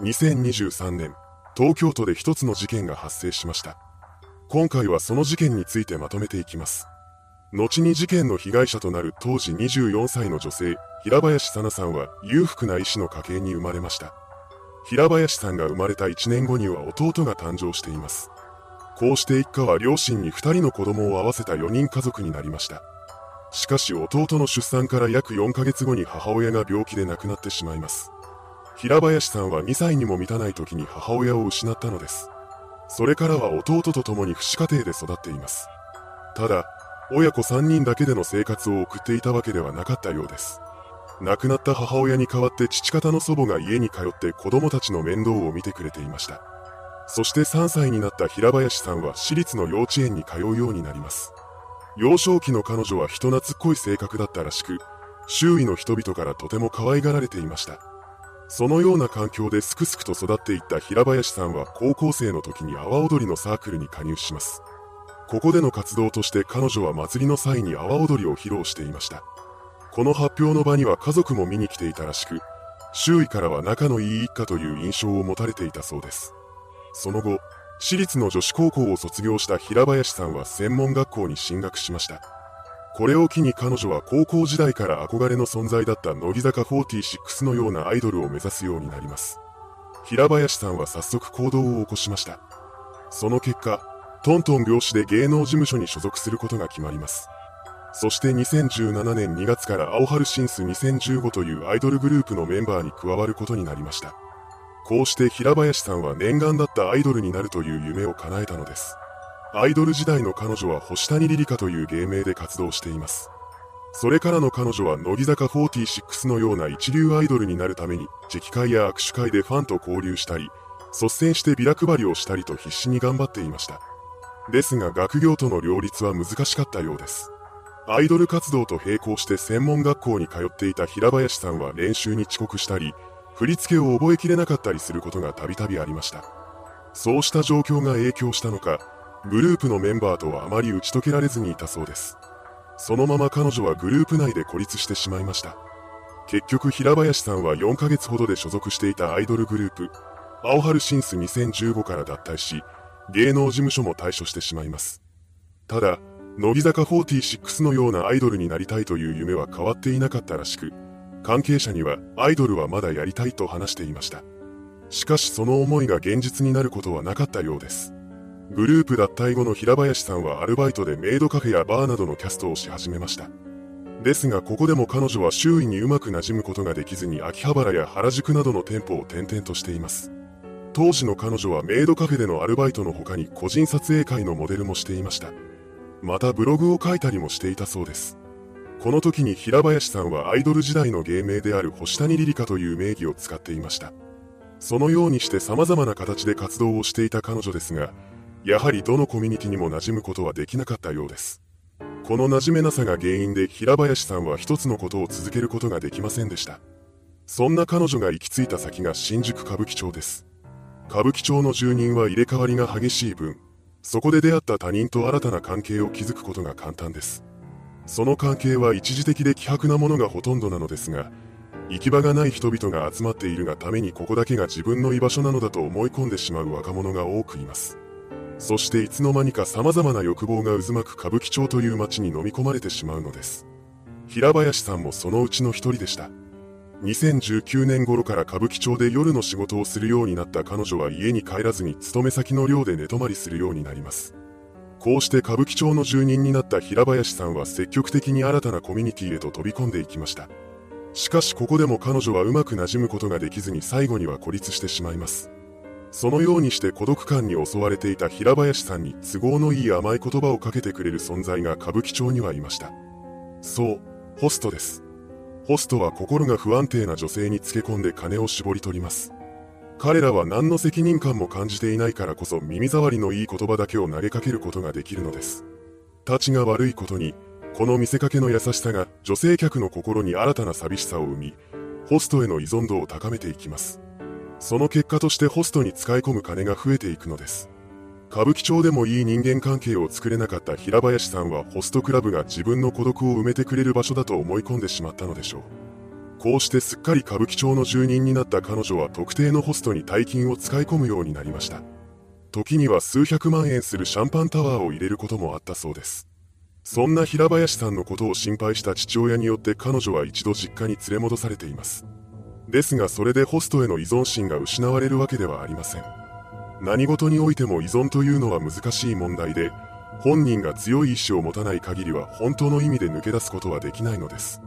2023年、東京都で一つの事件が発生しました。今回はその事件についてまとめていきます。後に事件の被害者となる当時24歳の女性、平林さなさんは裕福な医師の家系に生まれました。平林さんが生まれた1年後には弟が誕生しています。こうして一家は両親に2人の子供を合わせた4人家族になりました。しかし弟の出産から約4ヶ月後に母親が病気で亡くなってしまいます。平林さんは2歳にも満たない時に母親を失ったのです。それからは弟と共に父子家庭で育っています。ただ、親子3人だけでの生活を送っていたわけではなかったようです。亡くなった母親に代わって父方の祖母が家に通って子供たちの面倒を見てくれていました。そして3歳になった平林さんは私立の幼稚園に通うようになります。幼少期の彼女は人懐っこい性格だったらしく、周囲の人々からとても可愛がられていました。そのような環境ですくすくと育っていった平林さんは高校生の時に阿波踊りのサークルに加入します。ここでの活動として彼女は祭りの際に阿波踊りを披露していました。この発表の場には家族も見に来ていたらしく、周囲からは仲のいい一家という印象を持たれていたそうです。その後、私立の女子高校を卒業した平林さんは専門学校に進学しました。これを機に彼女は高校時代から憧れの存在だった乃木坂46のようなアイドルを目指すようになります。平林さんは早速行動を起こしました。その結果、トントン拍子で芸能事務所に所属することが決まります。そして2017年2月から青春シンス2015というアイドルグループのメンバーに加わることになりました。こうして平林さんは念願だったアイドルになるという夢を叶えたのです。アイドル時代の彼女は星谷リリカという芸名で活動しています。それからの彼女は乃木坂46のような一流アイドルになるために、チェキ会や握手会でファンと交流したり、率先してビラ配りをしたりと必死に頑張っていました。ですが学業との両立は難しかったようです。アイドル活動と並行して専門学校に通っていた平林さんは練習に遅刻したり、振り付けを覚えきれなかったりすることがたびたびありました。そうした状況が影響したのか、グループのメンバーとはあまり打ち解けられずにいたそうです。そのまま彼女はグループ内で孤立してしまいました。結局平林さんは4ヶ月ほどで所属していたアイドルグループ、青春シンス2015から脱退し、芸能事務所も退所してしまいます。ただ、乃木坂46のようなアイドルになりたいという夢は変わっていなかったらしく、関係者にはアイドルはまだやりたいと話していました。しかしその思いが現実になることはなかったようです。グループ脱退後の平林さんはアルバイトでメイドカフェやバーなどのキャストをし始めました。ですがここでも彼女は周囲にうまく馴染むことができずに秋葉原や原宿などの店舗を転々としています。当時の彼女はメイドカフェでのアルバイトの他に個人撮影会のモデルもしていました。またブログを書いたりもしていたそうです。この時に平林さんはアイドル時代の芸名である星谷リリカという名義を使っていました。そのようにして様々な形で活動をしていた彼女ですが、やはりどのコミュニティにも馴染むことはできなかったようです。この馴染めなさが原因で平林さんは一つのことを続けることができませんでした。そんな彼女が行き着いた先が新宿歌舞伎町です。歌舞伎町の住人は入れ替わりが激しい分、そこで出会った他人と新たな関係を築くことが簡単です。その関係は一時的で希薄なものがほとんどなのですが、行き場がない人々が集まっているがためにここだけが自分の居場所なのだと思い込んでしまう若者が多くいます。そしていつの間にか様々な欲望が渦巻く歌舞伎町という街に飲み込まれてしまうのです。平林さんもそのうちの一人でした。2019年頃から歌舞伎町で夜の仕事をするようになった彼女は家に帰らずに勤め先の寮で寝泊まりするようになります。こうして歌舞伎町の住人になった平林さんは積極的に新たなコミュニティへと飛び込んでいきました。しかしここでも彼女はうまく馴染むことができずに最後には孤立してしまいます。そのようにして孤独感に襲われていた平林さんに都合のいい甘い言葉をかけてくれる存在が歌舞伎町にはいました。そう、ホストです。ホストは心が不安定な女性につけ込んで金を絞り取ります。彼らは何の責任感も感じていないからこそ耳障りのいい言葉だけを投げかけることができるのです。立ちが悪いことに、この見せかけの優しさが女性客の心に新たな寂しさを生み、ホストへの依存度を高めていきます。その結果としてホストに使い込む金が増えていくのです。歌舞伎町でもいい人間関係を作れなかった平林さんはホストクラブが自分の孤独を埋めてくれる場所だと思い込んでしまったのでしょう。こうしてすっかり歌舞伎町の住人になった彼女は特定のホストに大金を使い込むようになりました。時には数百万円するシャンパンタワーを入れることもあったそうです。そんな平林さんのことを心配した父親によって彼女は一度実家に連れ戻されています。ですがそれでホストへの依存心が失われるわけではありません。何事においても依存というのは難しい問題で、本人が強い意志を持たない限りは本当の意味で抜け出すことはできないのです。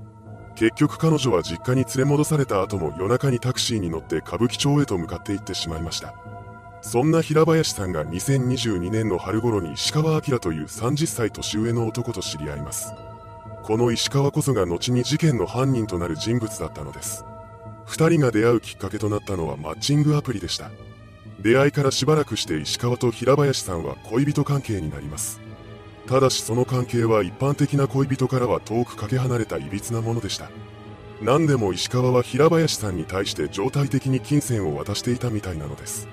結局彼女は実家に連れ戻された後も夜中にタクシーに乗って歌舞伎町へと向かって行ってしまいました。そんな平林さんが2022年の春頃に石川明という30歳年上の男と知り合います。この石川こそが後に事件の犯人となる人物だったのです。二人が出会うきっかけとなったのはマッチングアプリでした。出会いからしばらくして石川と平林さんは恋人関係になります。ただしその関係は一般的な恋人からは遠くかけ離れた歪なものでした。何でも石川は平林さんに対して常態的に金銭を渡していたみたいなのです。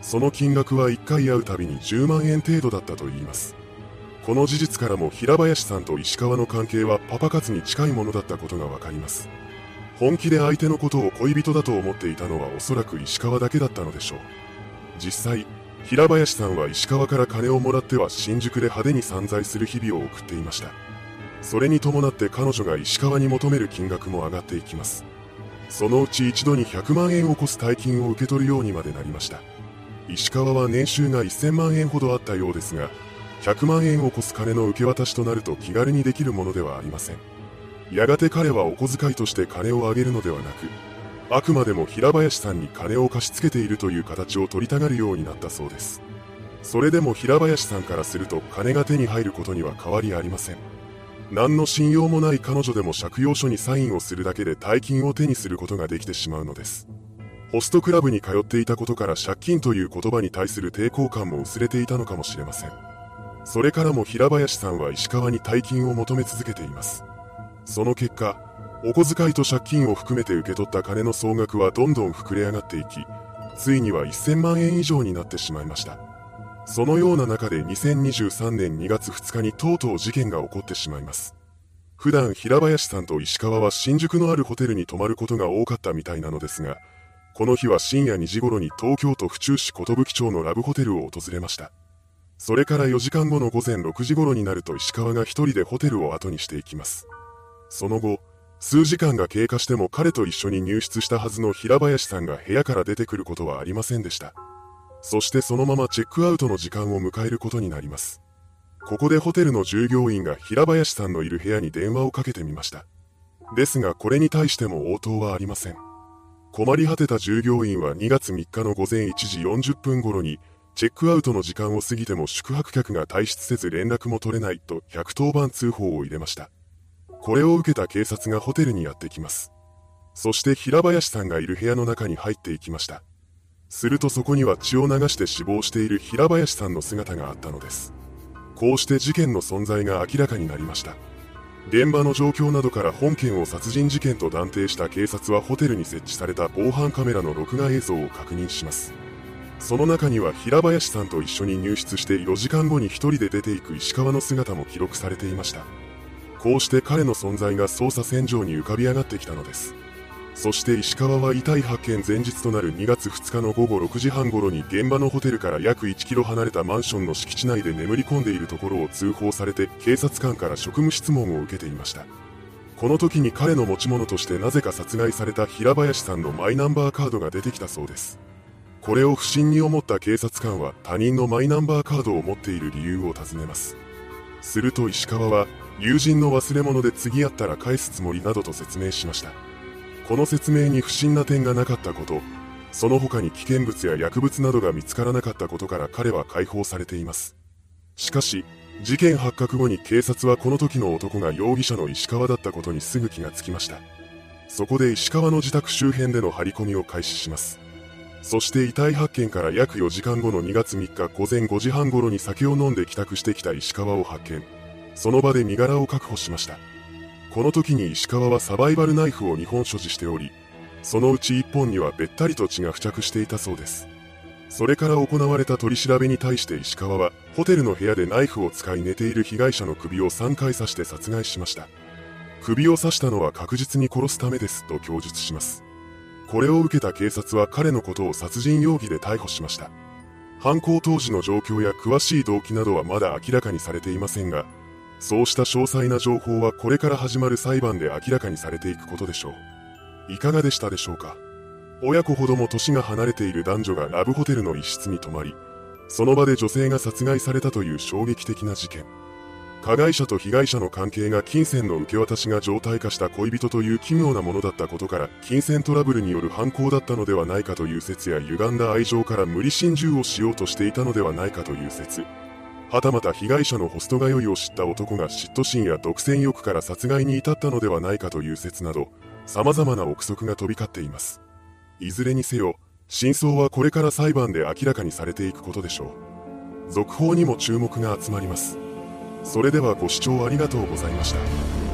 その金額は1回会うたびに10万円程度だったと言います。この事実からも平林さんと石川の関係はパパ活に近いものだったことがわかります。本気で相手のことを恋人だと思っていたのはおそらく石川だけだったのでしょう。実際、平林さんは石川から金をもらっては新宿で派手に散財する日々を送っていました。それに伴って彼女が石川に求める金額も上がっていきます。そのうち一度に100万円を超す大金を受け取るようにまでなりました。石川は年収が1000万円ほどあったようですが、100万円を超す金の受け渡しとなると気軽にできるものではありません。やがて彼はお小遣いとして金をあげるのではなく、あくまでも平林さんに金を貸し付けているという形を取りたがるようになったそうです。それでも平林さんからすると金が手に入ることには変わりありません。何の信用もない彼女でも借用書にサインをするだけで大金を手にすることができてしまうのです。ホストクラブに通っていたことから借金という言葉に対する抵抗感も薄れていたのかもしれません。それからも平林さんは石川に大金を求め続けています。その結果、お小遣いと借金を含めて受け取った金の総額はどんどん膨れ上がっていき、ついには1000万円以上になってしまいました。そのような中で2023年2月2日にとうとう事件が起こってしまいます。普段平林さんと石川は新宿のあるホテルに泊まることが多かったみたいなのですが、この日は深夜2時頃に東京都府中市寿町のラブホテルを訪れました。それから4時間後の午前6時頃になると石川が一人でホテルを後にしていきます。その後、数時間が経過しても彼と一緒に入室したはずの平林さんが部屋から出てくることはありませんでした。そしてそのままチェックアウトの時間を迎えることになります。ここでホテルの従業員が平林さんのいる部屋に電話をかけてみました。ですがこれに対しても応答はありません。困り果てた従業員は2月3日の午前1時40分頃に、チェックアウトの時間を過ぎても宿泊客が退出せず連絡も取れないと110番通報を入れました。これを受けた警察がホテルにやってきます。そして平林さんがいる部屋の中に入っていきました。するとそこには血を流して死亡している平林さんの姿があったのです。こうして事件の存在が明らかになりました。現場の状況などから本件を殺人事件と断定した警察はホテルに設置された防犯カメラの録画映像を確認します。その中には平林さんと一緒に入室して4時間後に1人で出ていく石川の姿も記録されていました。こうして彼の存在が捜査線上に浮かび上がってきたのです。そして石川は遺体発見前日となる2月2日の午後6時半頃に現場のホテルから約1キロ離れたマンションの敷地内で眠り込んでいるところを通報されて警察官から職務質問を受けていました。この時に彼の持ち物としてなぜか殺害された平林さんのマイナンバーカードが出てきたそうです。これを不審に思った警察官は他人のマイナンバーカードを持っている理由を尋ねます。すると石川は、友人の忘れ物で次会ったら返すつもりなどと説明しました。この説明に不審な点がなかったこと、その他に危険物や薬物などが見つからなかったことから彼は解放されています。しかし、事件発覚後に警察はこの時の男が容疑者の石川だったことにすぐ気がつきました。そこで石川の自宅周辺での張り込みを開始します。そして遺体発見から約4時間後の2月3日午前5時半頃に酒を飲んで帰宅してきた石川を発見。その場で身柄を確保しました。この時に石川はサバイバルナイフを2本所持しており、そのうち1本にはべったりと血が付着していたそうです。それから行われた取り調べに対して石川は、ホテルの部屋でナイフを使い寝ている被害者の首を3回刺して殺害しました。首を刺したのは確実に殺すためですと供述します。これを受けた警察は彼のことを殺人容疑で逮捕しました。犯行当時の状況や詳しい動機などはまだ明らかにされていませんが、そうした詳細な情報はこれから始まる裁判で明らかにされていくことでしょう。いかがでしたでしょうか？親子ほども年が離れている男女がラブホテルの一室に泊まり、その場で女性が殺害されたという衝撃的な事件。加害者と被害者の関係が金銭の受け渡しが常態化した恋人という奇妙なものだったことから、金銭トラブルによる犯行だったのではないかという説や歪んだ愛情から無理心中をしようとしていたのではないかという説。はたまた被害者のホスト通いを知った男が嫉妬心や独占欲から殺害に至ったのではないかという説など、様々な憶測が飛び交っています。いずれにせよ、真相はこれから裁判で明らかにされていくことでしょう。続報にも注目が集まります。それではご視聴ありがとうございました。